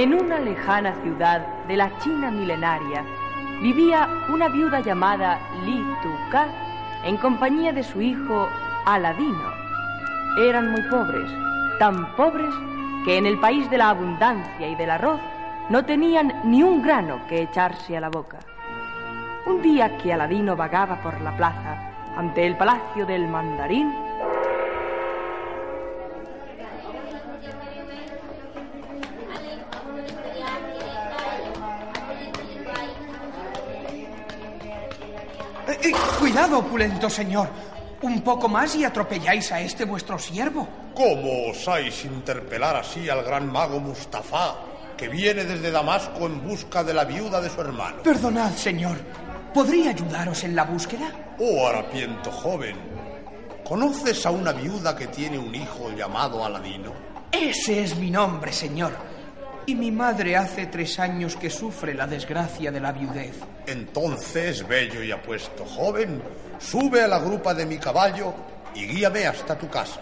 En una lejana ciudad de la China milenaria vivía una viuda llamada Li Tuka en compañía de su hijo Aladino. Eran muy pobres, tan pobres que en el país de la abundancia y del arroz no tenían ni un grano que echarse a la boca. Un día que Aladino vagaba por la plaza ante el palacio del mandarín, Eh, cuidado, opulento señor. Un poco más y atropelláis a este vuestro siervo. ¿Cómo osáis interpelar así al gran mago Mustafa, que viene desde Damasco en busca de la viuda de su hermano? Perdonad, señor. ¿Podría ayudaros en la búsqueda? Oh, harapiento joven, ¿conoces a una viuda que tiene un hijo llamado Aladino? Ese es mi nombre, señor. Y mi madre hace tres años que sufre la desgracia de la viudez. Entonces, bello y apuesto joven, sube a la grupa de mi caballo y guíame hasta tu casa.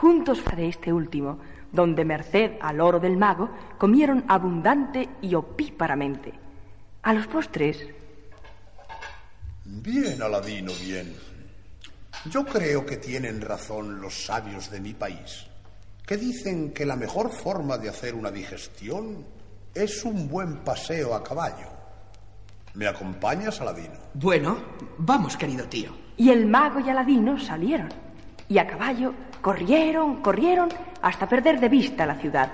juntos de este último, donde merced al oro del mago comieron abundante y opíparamente. A los postres. Bien, Aladino, bien. Yo creo que tienen razón los sabios de mi país, que dicen que la mejor forma de hacer una digestión es un buen paseo a caballo. ¿Me acompañas, Aladino? Bueno, vamos, querido tío. Y el mago y Aladino salieron, y a caballo corrieron, corrieron, hasta perder de vista la ciudad.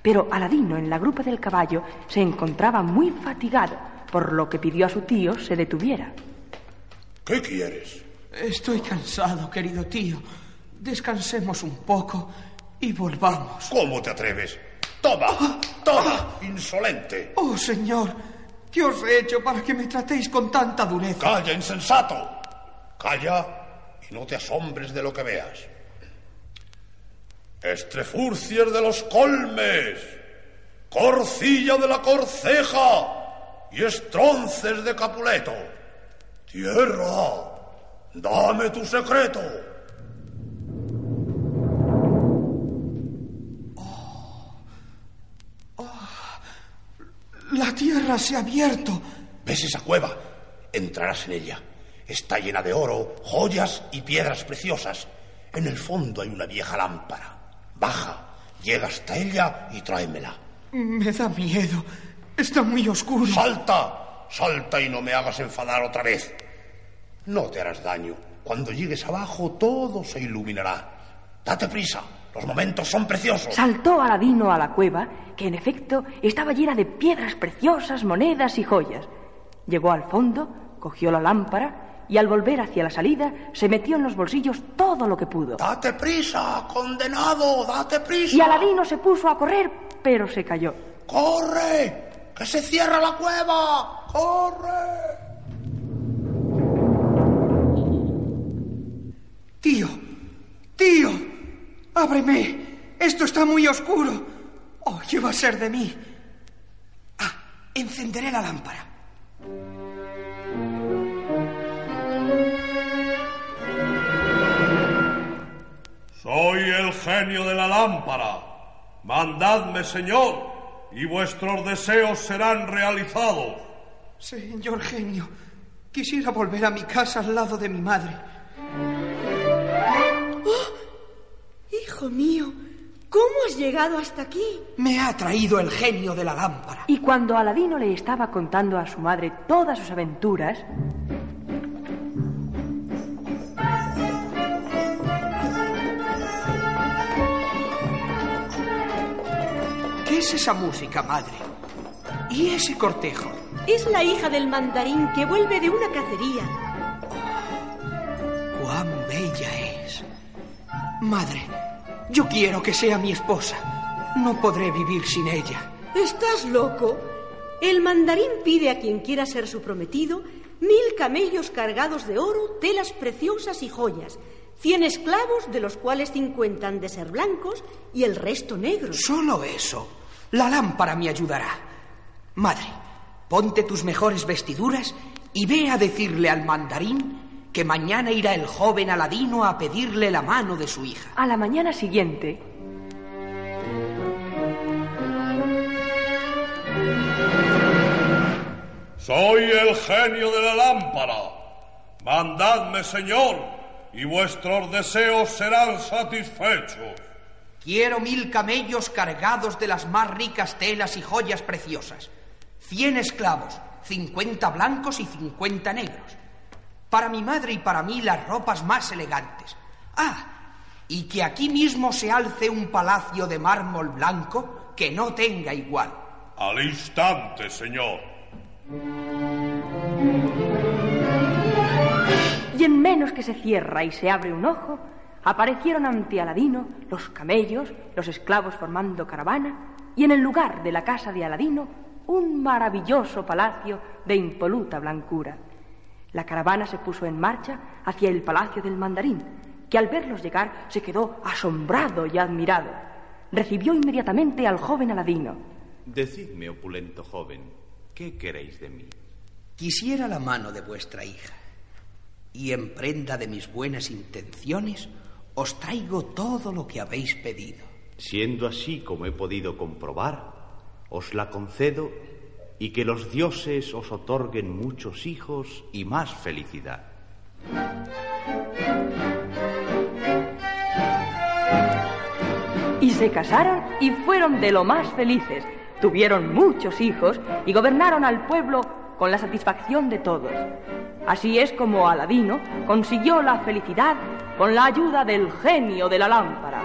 Pero Aladino, en la grupa del caballo, se encontraba muy fatigado, por lo que pidió a su tío se detuviera. ¿Qué quieres? Estoy cansado, querido tío. Descansemos un poco y volvamos. ¿Cómo te atreves? Toma, toma, insolente. Oh, señor, ¿qué os he hecho para que me tratéis con tanta dureza? Calla, insensato. Calla y no te asombres de lo que veas. Estrefurcier de los colmes, Corcilla de la Corceja y Estronces de Capuleto. Tierra, dame tu secreto. La tierra se ha abierto. ¿Ves esa cueva? Entrarás en ella. Está llena de oro, joyas y piedras preciosas. En el fondo hay una vieja lámpara. Baja, llega hasta ella y tráemela. Me da miedo. Está muy oscuro. Salta, salta y no me hagas enfadar otra vez. No te harás daño. Cuando llegues abajo todo se iluminará. Date prisa, los momentos son preciosos. Saltó Aladino a la cueva, que en efecto estaba llena de piedras preciosas, monedas y joyas. Llegó al fondo, cogió la lámpara y al volver hacia la salida se metió en los bolsillos todo lo que pudo. Date prisa, condenado, date prisa. Y Aladino se puso a correr, pero se cayó. ¡Corre! ¡Que se cierra la cueva! ¡Corre! Tío, tío, ábreme. Esto está muy oscuro. Oh, ¿qué va a ser de mí? Ah, encenderé la lámpara. Soy el genio de la lámpara. Mandadme, señor, y vuestros deseos serán realizados. Señor genio, quisiera volver a mi casa al lado de mi madre. Hijo mío, ¿cómo has llegado hasta aquí? Me ha traído el genio de la lámpara. Y cuando Aladino le estaba contando a su madre todas sus aventuras, ¿Qué es esa música, madre? ¿Y ese cortejo? Es la hija del mandarín que vuelve de una cacería. ¡Cuán bella es! Madre, yo quiero que sea mi esposa. No podré vivir sin ella. ¿Estás loco? El mandarín pide a quien quiera ser su prometido mil camellos cargados de oro, telas preciosas y joyas, cien esclavos, de los cuales cincuenta han de ser blancos y el resto negros. Solo eso. La lámpara me ayudará. Madre, ponte tus mejores vestiduras y ve a decirle al mandarín que mañana irá el joven Aladino a pedirle la mano de su hija. A la mañana siguiente, Soy el genio de la lámpara. Mandadme, señor, y vuestros deseos serán satisfechos. Quiero mil camellos cargados de las más ricas telas y joyas preciosas. Cien esclavos, cincuenta blancos y cincuenta negros. Para mi madre y para mí las ropas más elegantes. Ah, y que aquí mismo se alce un palacio de mármol blanco que no tenga igual. Al instante, señor. y en menos que se cierra y se abre un ojo, aparecieron ante Aladino los camellos, los esclavos formando caravana, y en el lugar de la casa de Aladino un maravilloso palacio de impoluta blancura. La caravana se puso en marcha hacia el palacio del mandarín, que al verlos llegar se quedó asombrado y admirado. Recibió inmediatamente al joven Aladino. Decidme, opulento joven, ¿qué queréis de mí? Quisiera la mano de vuestra hija, y en prenda de mis buenas intenciones os traigo todo lo que habéis pedido. Siendo así como he podido comprobar, os la concedo y que los dioses os otorguen muchos hijos y más felicidad. Y se casaron y fueron de lo más felices. Tuvieron muchos hijos y gobernaron al pueblo con la satisfacción de todos. Así es como Aladino consiguió la felicidad con la ayuda del genio de la lámpara.